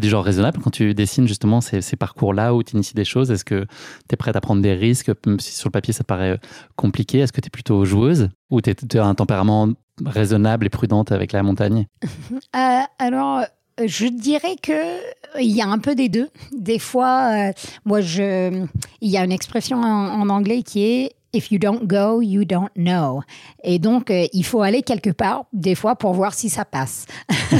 Du genre raisonnable quand tu dessines justement ces, parcours-là où tu inities des choses? Est-ce que tu es prête à prendre des risques, même si sur le papier ça paraît euh, compliqué Est-ce que tu es plutôt joueuse? Ou tu as un tempérament raisonnable et prudente avec la montagne? Euh, alors, je dirais que euh, il y a un peu des deux. Des fois, moi, je, il y a une expression en anglais qui est If you don't go, you don't know. Et donc, euh, il faut aller quelque part, des fois, pour voir si ça passe.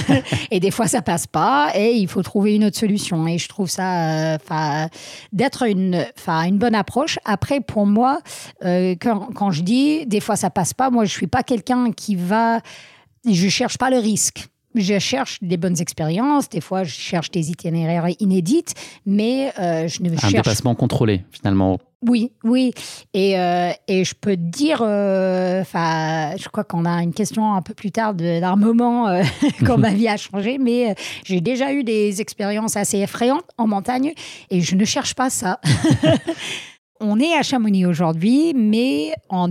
et des fois, ça passe pas, et il faut trouver une autre solution. Et je trouve ça, euh, d'être une, une bonne approche. Après, pour moi, euh, quand, quand je dis, des fois, ça passe pas, moi, je suis pas quelqu'un qui va, je cherche pas le risque. Je cherche des bonnes expériences, des fois je cherche des itinéraires inédites, mais euh, je ne Un cherche dépassement contrôlé finalement. Oui, oui. Et, euh, et je peux te dire, euh, enfin, je crois qu'on a une question un peu plus tard d'un moment euh, quand ma vie a changé, mais j'ai déjà eu des expériences assez effrayantes en montagne et je ne cherche pas ça. On est à Chamonix aujourd'hui, mais en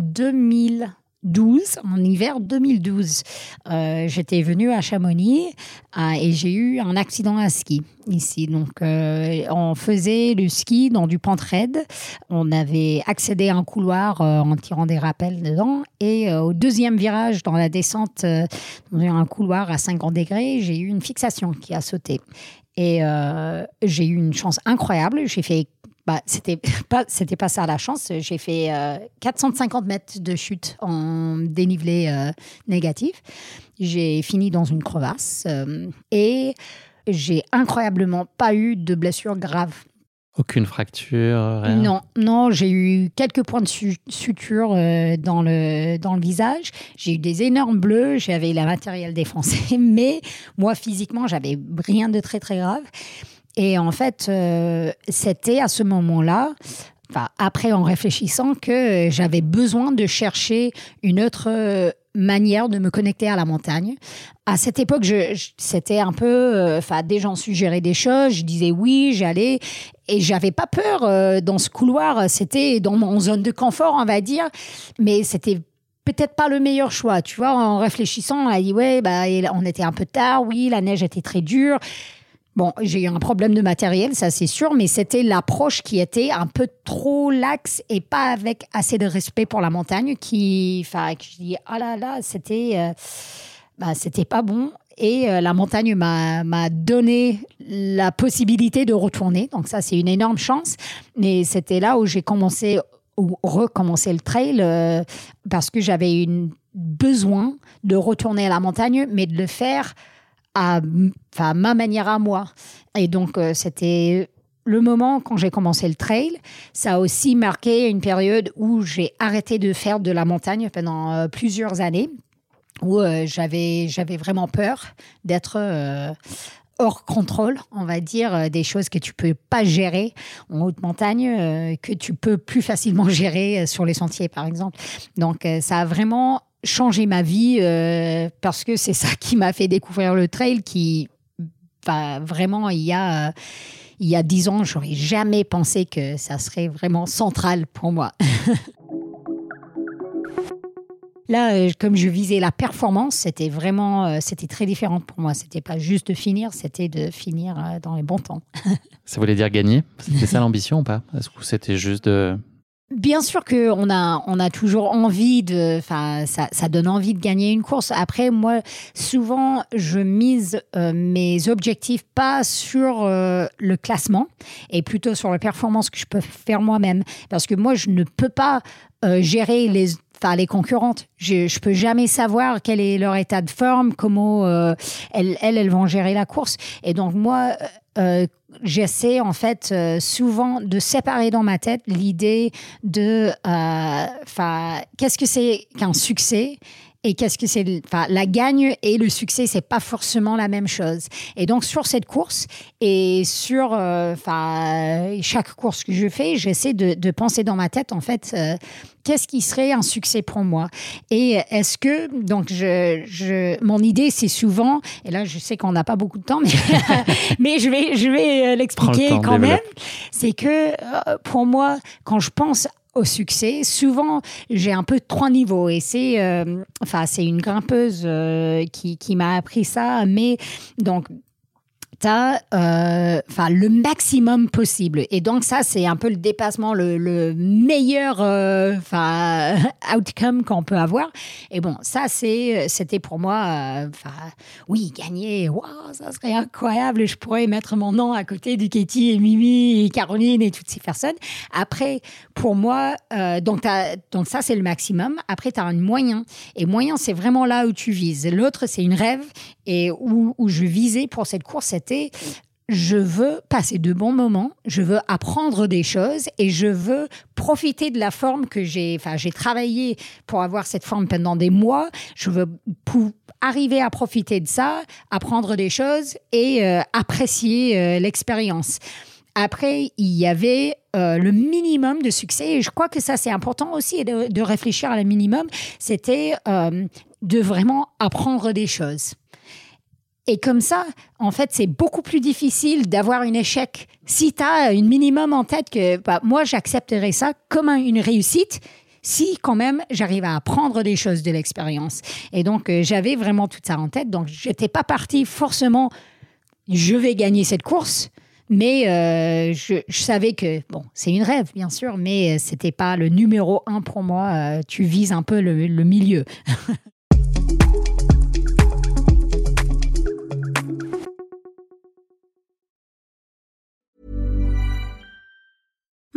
2012, en hiver 2012, euh, j'étais venue à Chamonix euh, et j'ai eu un accident à ski ici. Donc, euh, on faisait le ski dans du pente raide. On avait accédé à un couloir en tirant des rappels dedans. Et au deuxième virage, dans la descente, dans un couloir à 50 degrés, j'ai eu une fixation qui a sauté. Et j'ai eu une chance incroyable. J'ai fait. Bah, c'était pas c'était pas ça la chance j'ai fait euh, 450 mètres de chute en dénivelé euh, négatif j'ai fini dans une crevasse euh, et j'ai incroyablement pas eu de blessure grave Aucune fracture, rien? non, non, j'ai eu quelques points de su- suture euh, dans, le, dans le visage. J'ai eu des énormes bleus, j'avais la matériel défoncé, mais moi, physiquement, j'avais rien de très, très grave. Et en fait, euh, c'était à ce moment-là, après en réfléchissant, que euh, j'avais besoin de chercher une autre euh, manière de me connecter à la montagne. À cette époque, je, c'était un peu, euh, enfin, des gens suggéraient des choses, je disais oui, j'allais, et j'avais pas peur euh, dans ce couloir. C'était dans mon zone de confort, on va dire, mais c'était peut-être pas le meilleur choix. Tu vois, en réfléchissant, on a dit ouais, bah, on était un peu tard, oui, la neige était très dure. Bon, j'ai eu un problème de matériel, ça c'est sûr, mais c'était l'approche qui était un peu trop laxe et pas avec assez de respect pour la montagne qui, enfin, je dis, ah là là, c'était, euh, bah, c'était pas bon. Et euh, la montagne m'a donné la possibilité de retourner. Donc ça, c'est une énorme chance. Mais c'était là où j'ai commencé ou recommencer le trail euh, parce que j'avais une besoin de retourner à la montagne, mais de le faire à, ma manière à moi. Et donc, euh, c'était le moment quand j'ai commencé le trail. Ça a aussi marqué une période où j'ai arrêté de faire de la montagne pendant euh, plusieurs années, où euh, j'avais j'avais vraiment peur d'être hors contrôle, on va dire, des choses que tu peux pas gérer en haute montagne, que tu peux plus facilement gérer sur les sentiers, par exemple. Donc, ça a vraiment changé ma vie euh, parce que c'est ça qui m'a fait découvrir le trail qui, enfin, vraiment, il y a, euh, il y a dix ans, j'aurais jamais pensé que ça serait vraiment central pour moi. Là, euh, comme je visais la performance, c'était vraiment, c'était très différent pour moi. C'était pas juste de finir, c'était de finir dans les bons temps. ça voulait dire gagner? C'était ça l'ambition ou pas? Est-ce que c'était juste de Bien sûr qu'on a, on a toujours envie de, enfin, ça, ça, donne envie de gagner une course. Après, moi, souvent, je mise mes objectifs pas sur le classement et plutôt sur la performance que je peux faire moi-même. Parce que moi, je ne peux pas gérer les enfin les concurrentes. Je, je peux jamais savoir quel est leur état de forme, comment euh, elles, elles, vont gérer la course. Et donc moi, euh, euh, j'essaie en fait souvent de séparer dans ma tête l'idée de, enfin, qu'est-ce que c'est qu'un succès et qu'est-ce que c'est enfin la gagne et le succès c'est pas forcément la même chose. Et donc sur cette course et sur enfin chaque course que je fais j'essaie de, de, penser dans ma tête en fait qu'est-ce qui serait un succès pour moi. Et est-ce que, donc, je, je mon idée, c'est souvent, et là, je sais qu'on n'a pas beaucoup de temps, mais, mais je vais, je vais euh, l'expliquer quand même, c'est que euh, pour moi, quand je pense au succès. Souvent, j'ai un peu trois niveaux et c'est, euh, enfin, c'est une grimpeuse qui, qui m'a appris ça. Mais donc, t'as euh, enfin le maximum possible. Et donc ça c'est un peu le dépassement le, meilleur euh, enfin outcome qu'on peut avoir. Et bon ça c'est c'était pour moi euh, enfin oui gagner. Waouh ça serait incroyable. Je pourrais mettre mon nom à côté du Katie et Mimi et Caroline et toutes ces personnes. Après pour moi donc donc ça c'est le maximum. Après tu as un moyen. Et moyen c'est vraiment là où tu vises. L'autre c'est une rêve et où, je visais pour cette course c'était je veux passer de bons moments, je veux apprendre des choses et je veux profiter de la forme que j'ai, enfin, j'ai travaillé pour avoir cette forme pendant des mois. Je veux arriver à profiter de ça, apprendre des choses et euh, apprécier euh, l'expérience. Après, il y avait euh, le minimum de succès et je crois que ça, c'est important aussi de, de réfléchir à le minimum. C'était de vraiment apprendre des choses. Et comme ça, en fait, c'est beaucoup plus difficile d'avoir un échec. Si tu as un minimum en tête que bah, moi, j'accepterais ça comme une réussite, si quand même j'arrive à apprendre des choses de l'expérience. Et donc, euh, j'avais vraiment tout ça en tête. Donc, je n'étais pas partie forcément, je vais gagner cette course. Mais euh, je, savais que, bon, c'est une rêve, bien sûr, mais euh, c'était pas le numéro un pour moi. tu vises un peu le milieu.